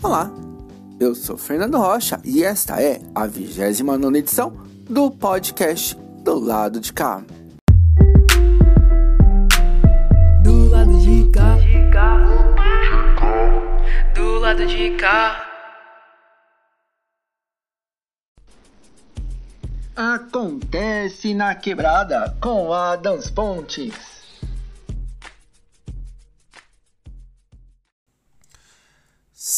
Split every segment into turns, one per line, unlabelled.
Olá, eu sou Fernando Rocha e esta é a 29 edição do podcast Do Lado de Cá.
Do lado de cá, do lado de cá.
Acontece na quebrada com Adams Pontes.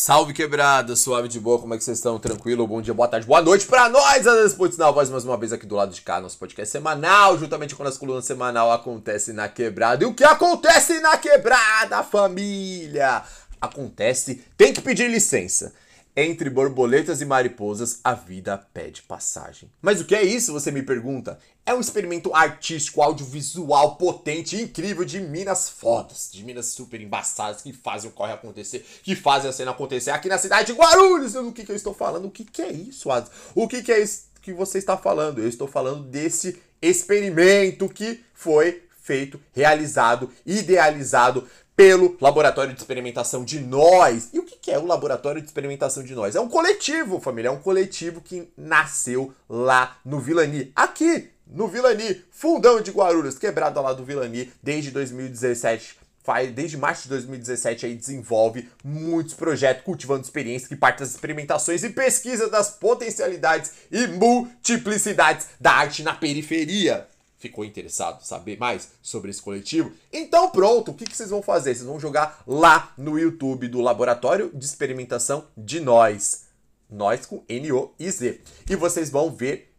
Salve quebrada, suave de boa, como é que vocês estão? Tranquilo? Bom dia, boa tarde, boa noite pra nós, Adams Pontes na voz mais uma vez aqui do lado de cá, nosso podcast semanal, juntamente com as colunas semanal Acontece na Quebrada. E o que acontece na quebrada, família? Acontece, tem que pedir licença. Entre borboletas e mariposas, a vida pede passagem. Mas o que é isso, você me pergunta? É um experimento artístico, audiovisual, potente incrível de minas fodas, de minas super embaçadas que fazem o corre acontecer, que fazem a cena acontecer aqui na cidade de Guarulhos. Do que, que eu estou falando? O que, que é isso, Adas? O que, que é isso que você está falando? Eu estou falando desse experimento que foi feito, realizado, idealizado pelo Laboratório de Experimentação de Nós. E o que é o Laboratório de Experimentação de Nós? É um coletivo, família, é um coletivo que nasceu lá no Vilani, aqui no Vilani, fundão de Guarulhos, quebrada lá do Vilani, desde 2017 faz desde março de 2017 aí desenvolve muitos projetos cultivando experiências que partem das experimentações e pesquisa das potencialidades e multiplicidades da arte na periferia. Ficou interessado em saber mais sobre esse coletivo? Então pronto, o que, que vocês vão fazer? Vocês vão jogar lá no YouTube do Laboratório de Experimentação de Nós. Nós com N-O-I-Z. E vocês vão ver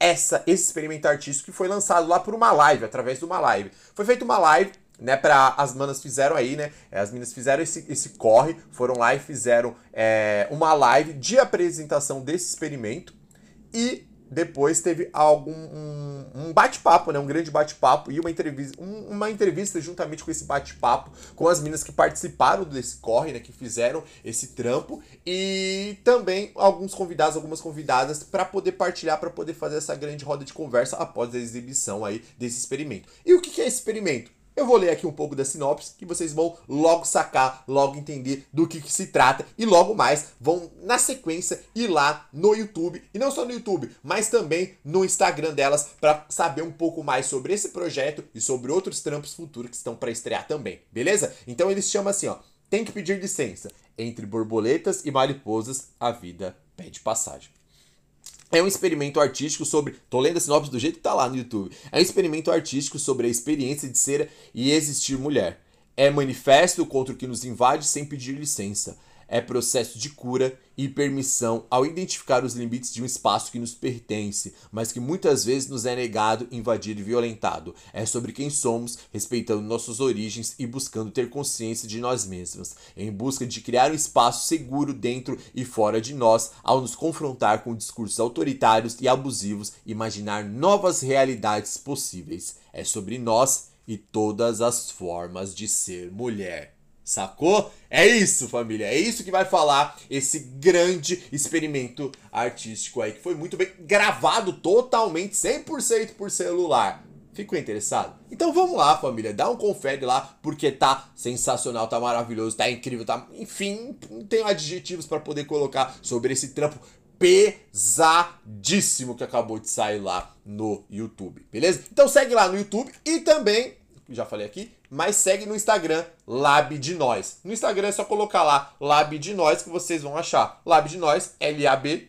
essa, esse experimento artístico que foi lançado lá por uma live, através de uma live. Foi feita uma live né, para as manas fizeram aí, né? As meninas fizeram esse, esse corre, foram lá e fizeram é, uma live de apresentação desse experimento e depois teve algum um, um bate-papo, né, um grande bate-papo e uma entrevista, um, uma entrevista juntamente com esse bate-papo com as meninas que participaram desse corre, né, que fizeram esse trampo e também alguns convidados, algumas convidadas para poder partilhar, para poder fazer essa grande roda de conversa após a exibição aí desse experimento. E o que é esse experimento? Eu vou ler aqui um pouco da sinopse que vocês vão logo sacar, logo entender do que, que, se trata e logo mais vão na sequência ir lá no YouTube e não só no YouTube, mas também no Instagram delas para saber um pouco mais sobre esse projeto e sobre outros trampos futuros que estão para estrear também, beleza? Então eles chamam assim, ó, tem que pedir licença. Entre borboletas e mariposas, a vida pede passagem. É um experimento artístico sobre. Tô lendo a sinopse do jeito que tá lá no YouTube. É um experimento artístico sobre a experiência de ser e existir mulher. É manifesto contra o que nos invade sem pedir licença é processo de cura e permissão ao identificar os limites de um espaço que nos pertence, mas que muitas vezes nos é negado, invadido e violentado. É sobre quem somos, respeitando nossas origens e buscando ter consciência de nós mesmos, em busca de criar um espaço seguro dentro e fora de nós, ao nos confrontar com discursos autoritários e abusivos, imaginar novas realidades possíveis. É sobre nós e todas as formas de ser mulher. Sacou? É isso, família. É isso que vai falar esse grande experimento artístico aí, que foi muito bem gravado totalmente, 100% por celular. Ficou interessado? Então vamos lá, família. Dá um confere lá, porque tá sensacional, tá maravilhoso, tá incrível, tá. Enfim, não tenho adjetivos para poder colocar sobre esse trampo pesadíssimo que acabou de sair lá no YouTube, beleza? Então segue lá no YouTube e também já falei aqui, mas segue no Instagram, Lab de Nós. No Instagram é só colocar lá Lab de Nós que vocês vão achar. Lab de Nós, L-A-B-D-E-N-O-I-Z.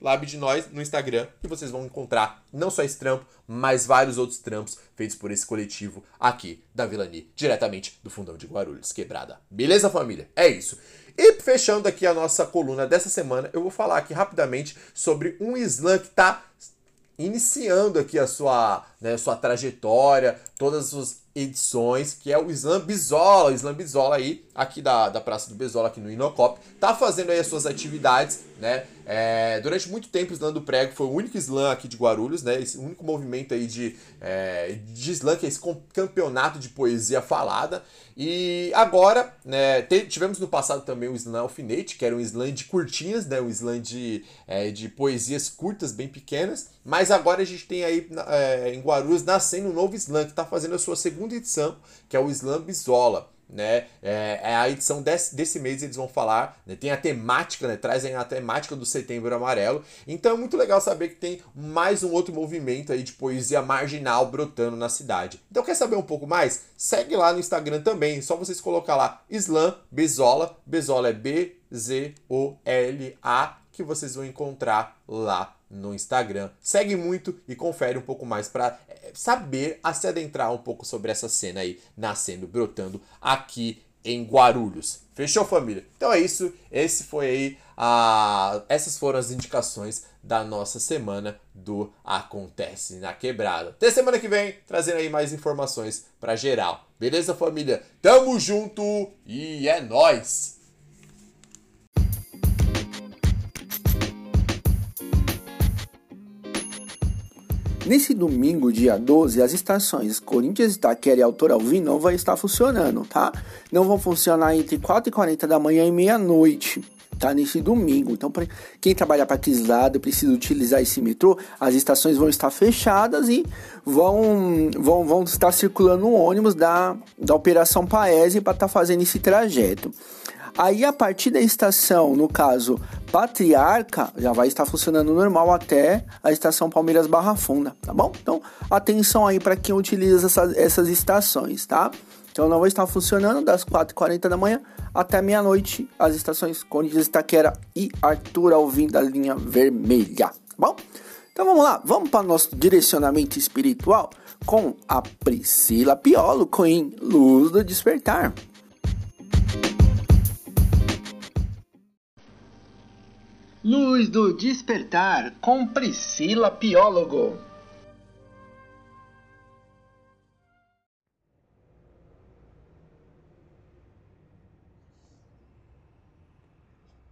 Lab de Nós no Instagram e vocês vão encontrar não só esse trampo, mas vários outros trampos feitos por esse coletivo aqui da Vilani, diretamente do Fundão de Guarulhos, quebrada. Beleza, família? É isso. E fechando aqui a nossa coluna dessa semana, eu vou falar aqui rapidamente sobre um slam que está iniciando aqui a sua, né, sua trajetória, todas as suas edições, que é o Islam Bizola, o Islam Bizola aí, aqui da, da Praça do Bezola, aqui no Inocop, tá fazendo aí as suas atividades, né, é, durante muito tempo o Slam do Prego foi o único Slam aqui de Guarulhos, né, esse único movimento aí de, é, de Slam, que é esse campeonato de poesia falada, e agora, né, tivemos no passado também o Slam Alfinete, que era um Slam de curtinhas, né, um Slam de, é, de poesias curtas, bem pequenas, mas agora a gente tem aí é, em Guarulhos nascendo um novo Slam, que está fazendo a sua segunda edição, que é o Slam Bizola. Né? É, é a edição desse, desse mês eles vão falar, né? tem a temática, né? Trazem a temática do Setembro Amarelo. Então é muito legal saber que tem mais um outro movimento aí de poesia marginal brotando na cidade. Então quer saber um pouco mais? Segue lá no Instagram também, só vocês colocar lá Islam Bezola, Bezola é B Z O L A que vocês vão encontrar lá no Instagram. Segue muito e confere um pouco mais para é, saber a se adentrar um pouco sobre essa cena aí nascendo, brotando aqui em Guarulhos. Fechou, família? Então é isso. Esse foi aí a essas foram as indicações da nossa semana do Acontece na Quebrada. Até semana que vem, trazendo aí mais informações para geral. Beleza, família? Tamo junto e é nós.
Nesse domingo, dia 12, as estações Corinthians, Itaquera e Autor Alvim não vão estar funcionando, tá? Não vão funcionar entre 4 e 40 da manhã e meia-noite, tá? Nesse domingo. Então, pra quem trabalha para aqueles lados precisa utilizar esse metrô, as estações vão estar fechadas e vão, vão, vão estar circulando ônibus da, da Operação Paese para estar tá fazendo esse trajeto. Aí a partir da estação, no caso Patriarca, já vai estar funcionando normal até a estação Palmeiras Barra Funda, tá bom? Então atenção aí para quem utiliza essa, essas estações, tá? Então não vai estar funcionando das 4h40 da manhã até meia-noite as estações Corinthians Itaquera e Arthur Alvim da linha vermelha, tá bom? Então vamos lá, vamos para o nosso direcionamento espiritual com a Priscila Piolo com Luz do Despertar. Luz do Despertar com Priscila Piólogo.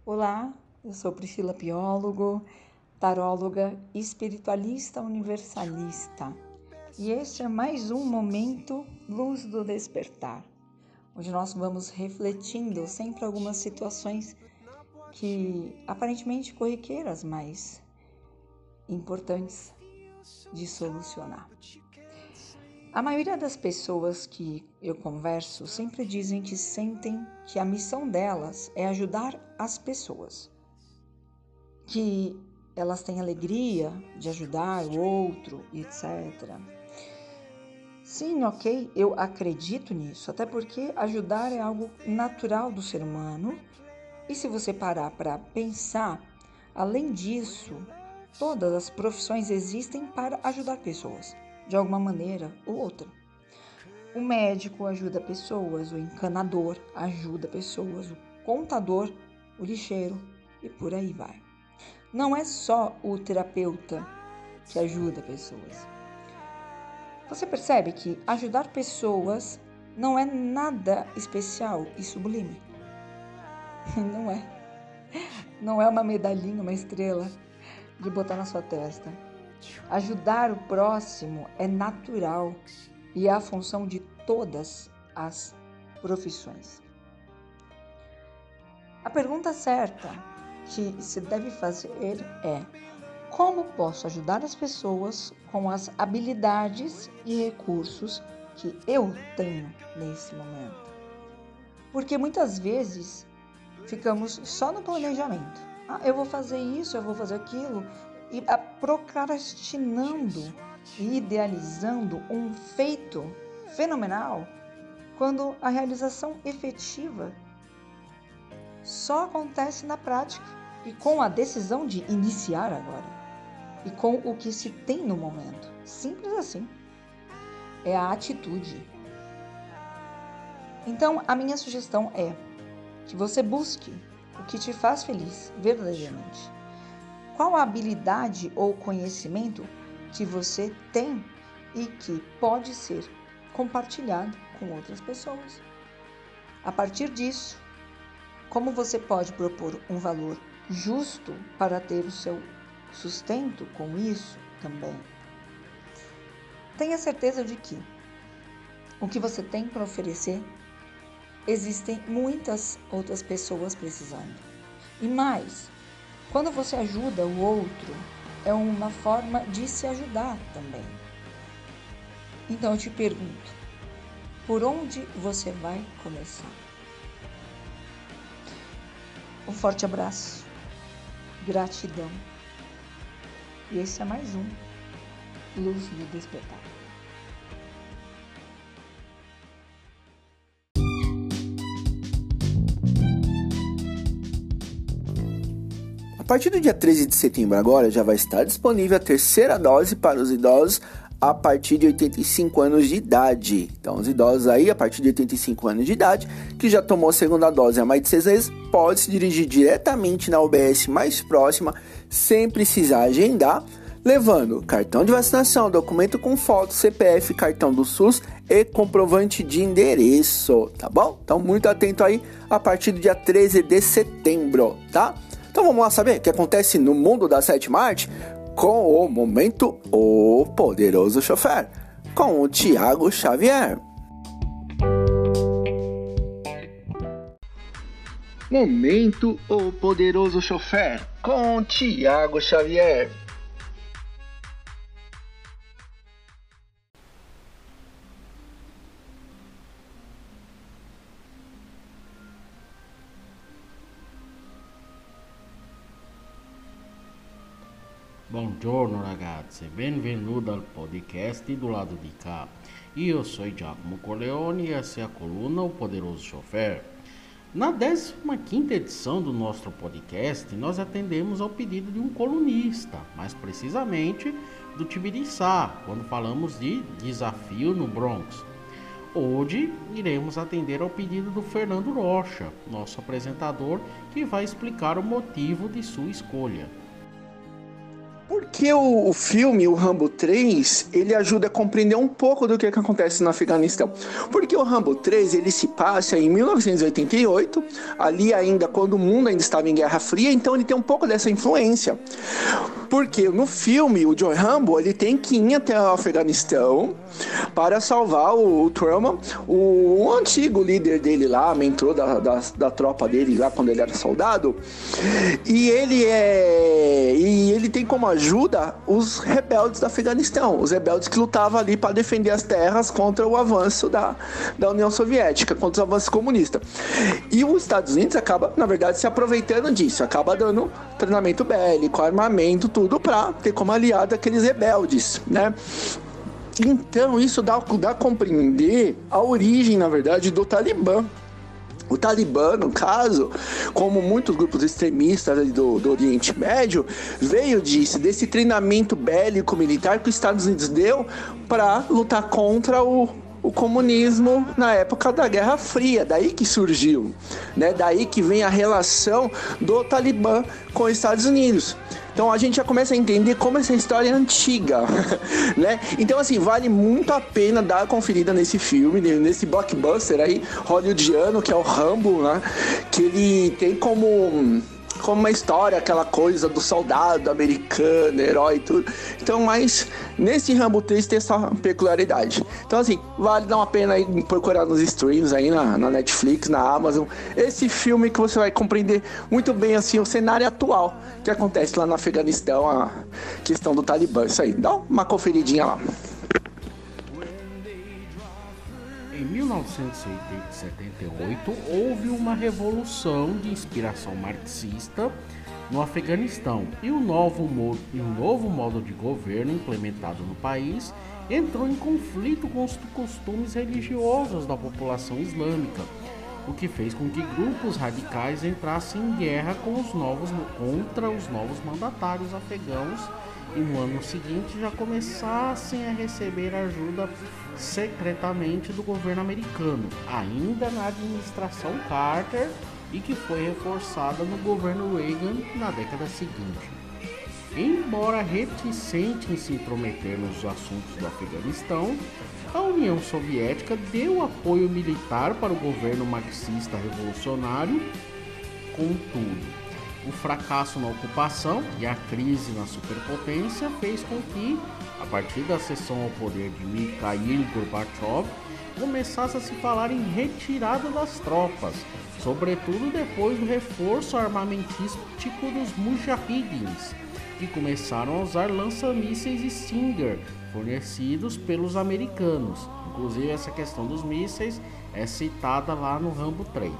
Olá, eu sou Priscila Piólogo, taróloga espiritualista universalista. E este é mais um momento Luz do Despertar, onde nós vamos refletindo sempre algumas situações que aparentemente corriqueiras, mas importantes de solucionar. A maioria das pessoas que eu converso sempre dizem que sentem que a missão delas é ajudar as pessoas, que elas têm alegria de ajudar o outro, etc. Sim, ok, eu acredito nisso, até porque ajudar é algo natural do ser humano e se você parar para pensar, além disso, todas as profissões existem para ajudar pessoas, de alguma maneira ou outra. O médico ajuda pessoas, o encanador ajuda pessoas, o contador, o lixeiro e por aí vai. Não é só o terapeuta que ajuda pessoas. Você percebe que ajudar pessoas não é nada especial e sublime. Não é. Não é uma medalhinha, uma estrela de botar na sua testa. Ajudar o próximo é natural e é a função de todas as profissões. A pergunta certa que se deve fazer é: como posso ajudar as pessoas com as habilidades e recursos que eu tenho nesse momento? Porque muitas vezes ficamos só no planejamento. Ah, eu vou fazer isso, eu vou fazer aquilo, e procrastinando e idealizando um feito fenomenal, quando a realização efetiva só acontece na prática e com a decisão de iniciar agora e com o que se tem no momento. Simples assim. É a atitude. Então, a minha sugestão é que você busque o que te faz feliz verdadeiramente. Qual a habilidade ou conhecimento que você tem e que pode ser compartilhado com outras pessoas? A partir disso, como você pode propor um valor justo para ter o seu sustento com isso também? Tenha certeza de que o que você tem para oferecer existem muitas outras pessoas precisando. E mais, quando você ajuda o outro, é uma forma de se ajudar também. Então eu te pergunto: Por onde você vai começar? Um forte abraço, gratidão. E esse é mais um Luz do Despertar.
A partir do dia 13 de setembro agora já vai estar disponível a terceira dose para os idosos a partir de 85 anos de idade. Então, os idosos aí, a partir de 85 anos de idade, que já tomou a segunda dose há mais de seis meses, pode se dirigir diretamente na UBS mais próxima, sem precisar agendar, levando cartão de vacinação, documento com foto, CPF, cartão do SUS e comprovante de endereço, tá bom? Então, muito atento aí a partir do dia 13 de setembro, tá? Então vamos lá saber o que acontece no mundo da sétima arte com o momento O Poderoso Chofer, com o Tiago Xavier. Momento O Poderoso Chofer, com o Tiago Xavier.
Buongiorno ragazzi, benvenuto al podcast do lado di cá. Io sou Giacomo Corleone e essa é a coluna O Poderoso Chofer. Na 15ª edição do nosso podcast, nós atendemos ao pedido de um colunista, mais precisamente do Tibiriçá, quando falamos de desafio no Bronx. Hoje iremos atender ao pedido do Fernando Rocha, nosso apresentador, que vai explicar o motivo de sua escolha.
Porque o, o, filme, o Rambo 3, ele ajuda a compreender um pouco do que, que acontece no Afeganistão. Porque o Rambo 3, ele se passa em 1988, ali ainda quando o mundo ainda estava em Guerra Fria, então ele tem um pouco dessa influência. Porque no filme, o Joe Rambo, ele tem que ir até o Afeganistão para salvar o, o Truman, o, o, antigo líder dele lá, mentor da, da, da tropa dele lá quando ele era soldado. E ele é... E ele tem como ajuda os rebeldes do Afeganistão, os rebeldes que lutavam ali para defender as terras contra o avanço da, da União Soviética, contra o avanço comunista. E os Estados Unidos acaba, na verdade, se aproveitando disso, acaba dando treinamento bélico, armamento, tudo para ter como aliado aqueles rebeldes, né? Então, isso dá, dá a compreender a origem, na verdade, do Talibã. O Talibã, no caso, como muitos grupos extremistas do, do Oriente Médio, veio disso, desse treinamento bélico militar que os Estados Unidos deu para lutar contra o, o comunismo na época da Guerra Fria, daí que surgiu, né? Daí que vem a relação do Talibã com os Estados Unidos. Então a gente já começa a entender como essa história é antiga, né? Então assim, vale muito a pena dar conferida nesse filme, nesse blockbuster aí hollywoodiano que é o Rambo, né? Que ele tem como como uma história, aquela coisa do soldado americano, herói e tudo. Então, mas nesse Rambo 3 tem essa peculiaridade. Então, assim, vale dar uma pena aí procurar nos streams aí na, na Netflix, na Amazon, esse filme que você vai compreender muito bem, assim, o cenário atual que acontece lá no Afeganistão, a questão do Talibã. Isso aí, dá uma conferidinha lá.
1978, houve uma revolução de inspiração marxista no Afeganistão e o novo, modo, o novo modo de governo implementado no país entrou em conflito com os costumes religiosos da população islâmica, o que fez com que grupos radicais entrassem em guerra com os novos, contra os novos mandatários afegãos e no ano seguinte já começassem a receber ajuda secretamente do governo americano, ainda na administração Carter e que foi reforçada no governo Reagan na década seguinte. Embora reticente em se intrometer nos assuntos do Afeganistão, a União Soviética deu apoio militar para o governo marxista revolucionário. Contudo, o fracasso na ocupação e a crise na superpotência fez com que, a partir da sessão ao poder de Mikhail Gorbachev, começasse a se falar em retirada das tropas, sobretudo depois do reforço armamentístico dos Mujahidins, que começaram a usar lança-mísseis Stinger fornecidos pelos americanos. Inclusive essa questão dos mísseis é citada lá no Rambo 3.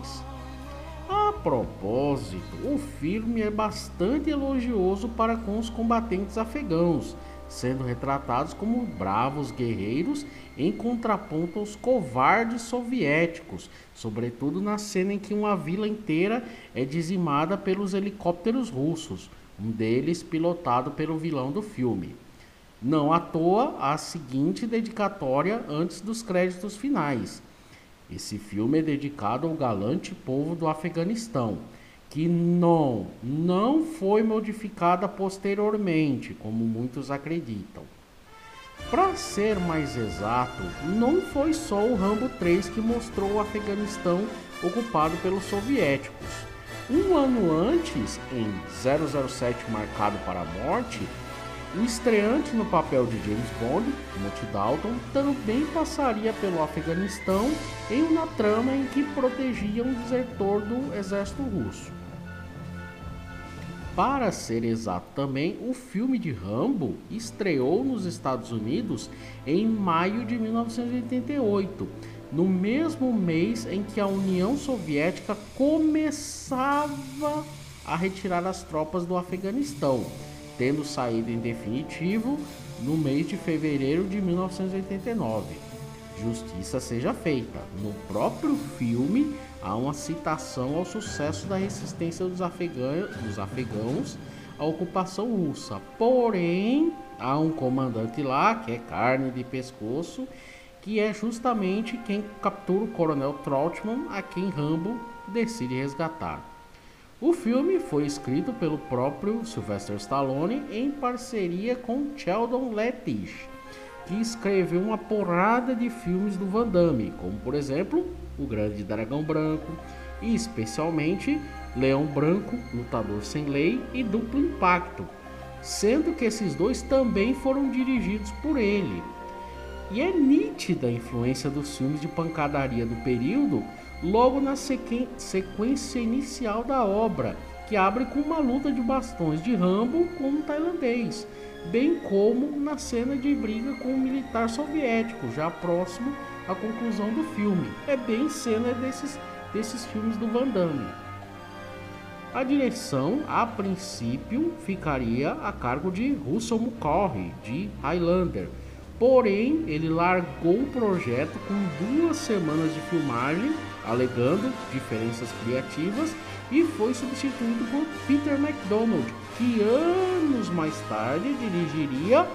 A propósito, o filme é bastante elogioso para com os combatentes afegãos, sendo retratados como bravos guerreiros em contraponto aos covardes soviéticos, sobretudo na cena em que uma vila inteira é dizimada pelos helicópteros russos, um deles pilotado pelo vilão do filme. Não à toa a seguinte dedicatória antes dos créditos finais. Esse filme é dedicado ao galante povo do Afeganistão, que não, não foi modificada posteriormente, como muitos acreditam. Para ser mais exato, não foi só o Rambo 3 que mostrou o Afeganistão ocupado pelos soviéticos. Um ano antes, em 007 Marcado para a Morte, o estreante no papel de James Bond, Timothy Dalton, também passaria pelo Afeganistão em uma trama em que protegia um desertor do exército russo. Para ser exato também, o filme de Rambo estreou nos Estados Unidos em maio de 1988, no mesmo mês em que a União Soviética começava a retirar as tropas do Afeganistão tendo saído em definitivo no mês de fevereiro de 1989. Justiça seja feita. No próprio filme há uma citação ao sucesso da resistência dos, afegãos, dos afegãos à ocupação russa. Porém, há um comandante lá que é carne de pescoço, que é justamente quem captura o Coronel Trautmann, a quem Rambo decide resgatar. O filme foi escrito pelo próprio Sylvester Stallone em parceria com Sheldon Lettich, que escreveu uma porrada de filmes do Van Damme, como por exemplo O Grande Dragão Branco e especialmente Leão Branco, Lutador Sem Lei e Duplo Impacto, sendo que esses dois também foram dirigidos por ele. E é nítida a influência dos filmes de pancadaria do período logo na sequência inicial da obra, que abre com uma luta de bastões de Rambo com um tailandês, bem como na cena de briga com um militar soviético, já próximo à conclusão do filme. É bem cena desses, desses filmes do Van Damme. A direção, a princípio, ficaria a cargo de Russell Mulcahy, de Highlander. Porém, ele largou o projeto com duas semanas de filmagem alegando diferenças criativas e foi substituído por Peter MacDonald, que anos mais tarde dirigiria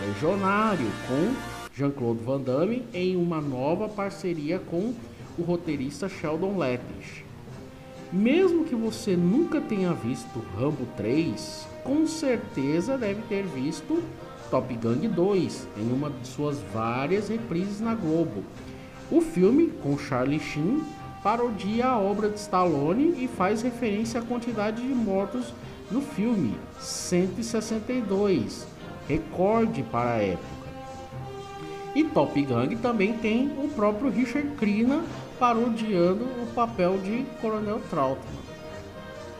Legionário com Jean-Claude Van Damme em uma nova parceria com o roteirista Sheldon Lettich. Mesmo que você nunca tenha visto Rambo 3, com certeza deve ter visto Top Gun 2 em uma de suas várias reprises na Globo, o filme, com Charlie Sheen, parodia a obra de Stallone e faz referência à quantidade de mortos no filme, 162, recorde para a época. E Top Gun também tem o próprio Richard Crenna parodiando o papel de Coronel Trautmann.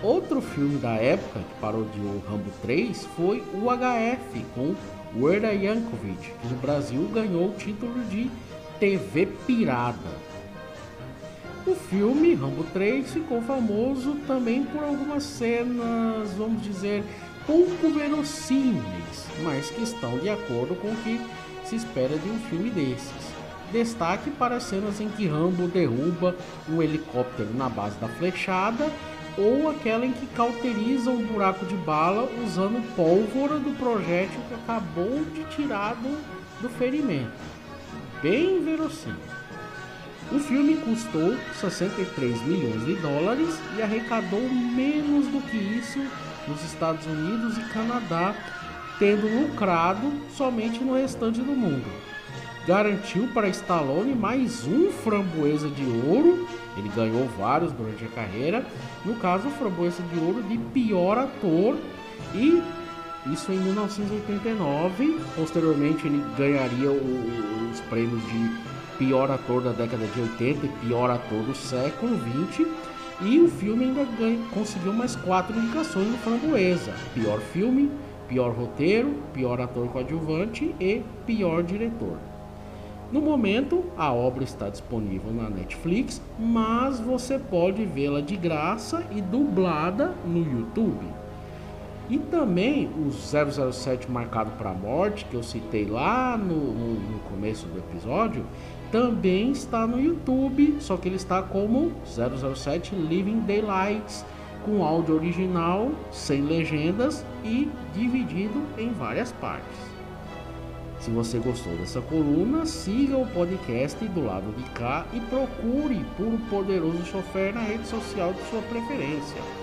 Outro filme da época que parodiou Rambo 3 foi o HF com Werda Yankovic, que no Brasil ganhou o título de TV Pirada. O filme Rambo 3 ficou famoso também por algumas cenas, vamos dizer, pouco verossímeis, mas que estão de acordo com o que se espera de um filme desses. Destaque para as cenas em que Rambo derruba um helicóptero na base da flechada ou aquela em que cauteriza um buraco de bala usando pólvora do projétil que acabou de tirar do, do ferimento bem verossímil. O filme custou 63 milhões de dólares e arrecadou menos do que isso nos Estados Unidos e Canadá, tendo lucrado somente no restante do mundo. Garantiu para Stallone mais um framboesa de ouro, ele ganhou vários durante a carreira, no caso, framboesa de ouro de pior ator e isso em 1989. Posteriormente, ele ganharia o, os prêmios de pior ator da década de 80 e pior ator do século 20. E o filme ainda ganha, conseguiu mais quatro indicações no Framboesa: pior filme, pior roteiro, pior ator coadjuvante e pior diretor. No momento, a obra está disponível na Netflix, mas você pode vê-la de graça e dublada no YouTube. E também o 007 Marcado para a Morte, que eu citei lá no, no, no, começo do episódio, também está no YouTube, só que ele está como 007 Living Daylights, com áudio original, sem legendas e dividido em várias partes. Se você gostou dessa coluna, siga o podcast do lado de cá e procure por um poderoso chofer na rede social de sua preferência.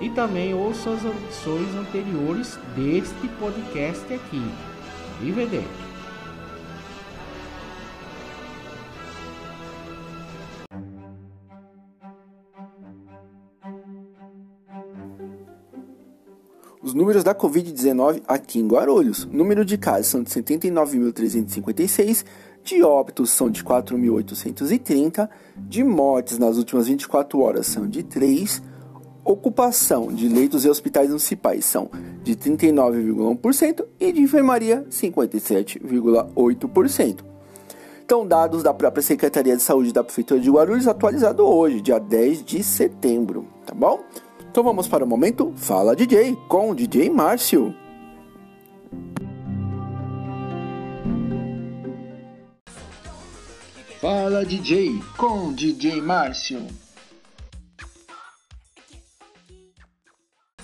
E também ouça as edições anteriores deste podcast aqui. Arrivederci.
Os números da Covid-19 aqui em Guarulhos. número de casos são de 79.356, de óbitos são de 4.830, de mortes nas últimas 24 horas são de 3, ocupação de leitos e hospitais municipais são de 39,1% e de enfermaria 57,8%. Então, dados da própria Secretaria de Saúde da Prefeitura de Guarulhos atualizado hoje, dia 10 de setembro, tá bom? Então vamos para o momento Fala DJ com o DJ Márcio. Fala DJ com DJ Márcio.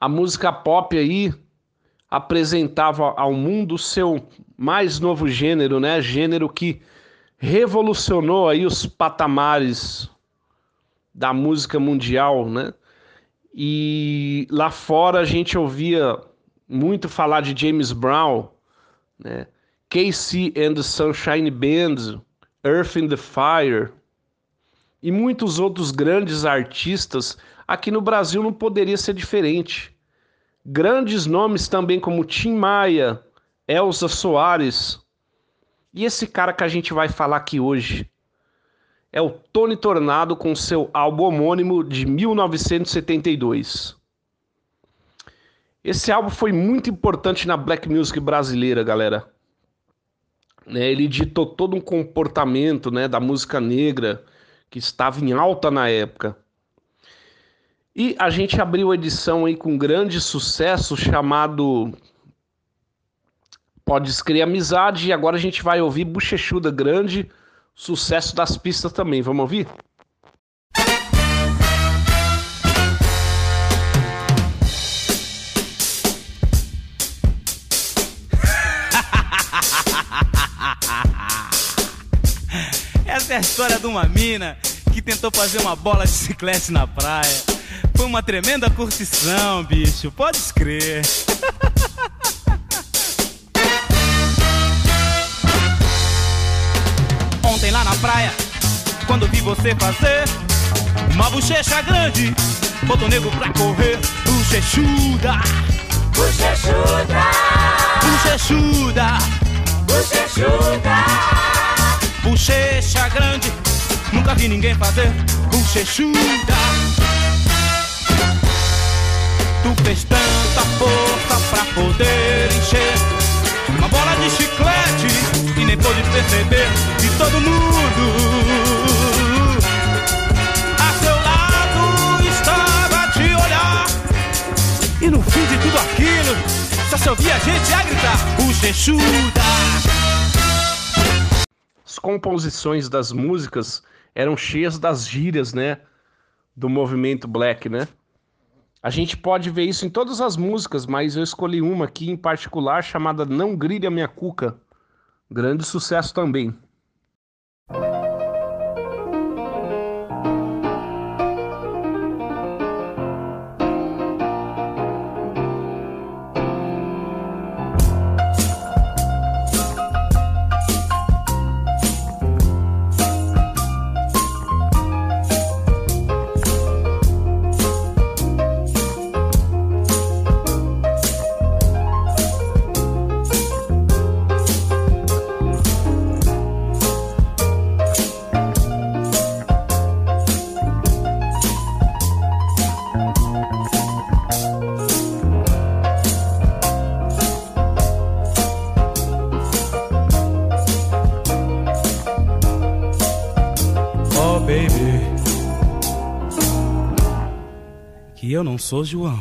a música pop aí apresentava ao mundo seu mais novo gênero, né? Gênero que revolucionou aí os patamares da música mundial, né? E lá fora a gente ouvia muito falar de James Brown, né? Casey and the Sunshine Band, Earth in the Fire, e muitos outros grandes artistas, aqui no Brasil não poderia ser diferente. Grandes nomes também como Tim Maia, Elza Soares. E esse cara que a gente vai falar aqui hoje é o Tony Tornado com seu álbum homônimo de 1972. Esse álbum foi muito importante na black music brasileira, galera. Né, ele ditou todo um comportamento né, da música negra, que estava em alta na época. E a gente abriu a edição aí com grande sucesso chamado Pode Escrever Amizade e agora a gente vai ouvir Bochechuda Grande, sucesso das pistas também. Vamos ouvir?
Essa é a história de uma mina que tentou fazer uma bola de chiclete na praia. Foi uma tremenda curtição, bicho, pode crer. Ontem lá na praia, quando vi você fazer uma bochecha grande, botou nego pra correr, bochechuda.
Bochechuda.
Bochechuda.
Bochechuda.
Bochecha grande, nunca vi ninguém fazer bochechuda. Tu fez tanta força pra poder encher uma bola de chiclete e nem pôde perceber que todo mundo a seu lado estava a te olhar. E no fim de tudo aquilo, só se ouvia gente a gritar: bochechuda.
As composições das músicas eram cheias das gírias, né? Do movimento black, né? A gente pode ver isso em todas as músicas, mas eu escolhi uma aqui em particular chamada Não Grille a Minha Cuca. Grande sucesso também.
Eu não sou João.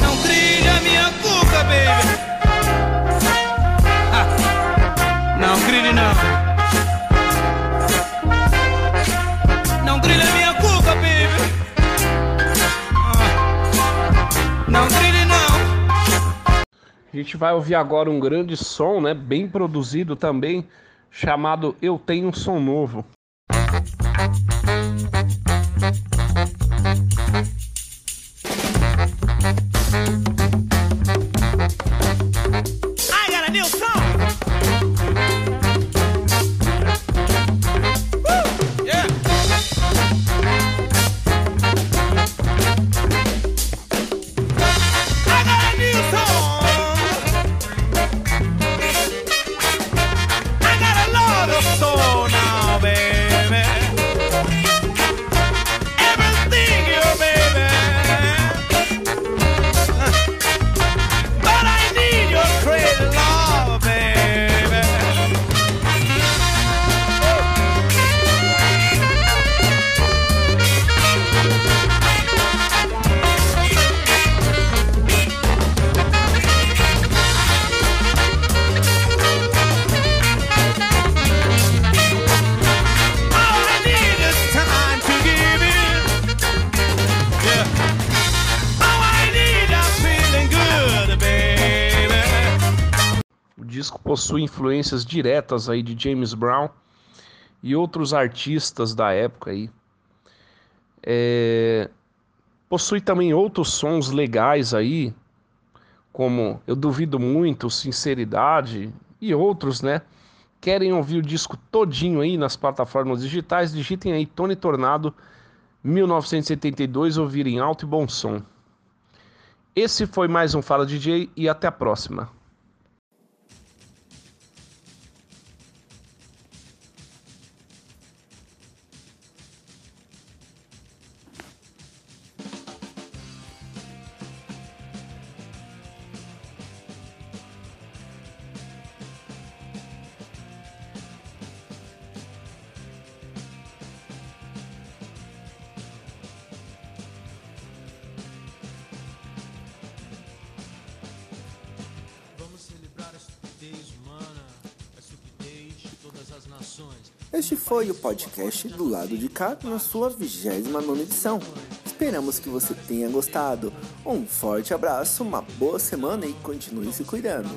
Não trilha minha cuca, baby. Ah, não grille não. Não grille minha cuca, baby. Ah, não grille não.
A gente vai ouvir agora um grande som, né? Bem produzido também, chamado Eu Tenho um Som Novo. Disco possui influências diretas aí de James Brown e outros artistas da época aí. É, Possui também outros sons legais aí, como Eu Duvido Muito, Sinceridade e outros, né? Querem ouvir o disco todinho aí nas plataformas digitais? Digitem aí Tony Tornado 1972, ouvirem alto e bom som. Esse foi mais um Fala DJ e até a próxima.
Este foi o podcast do lado de cá na sua 29 edição. Esperamos que você tenha gostado. Um forte abraço, uma boa semana e continue se cuidando.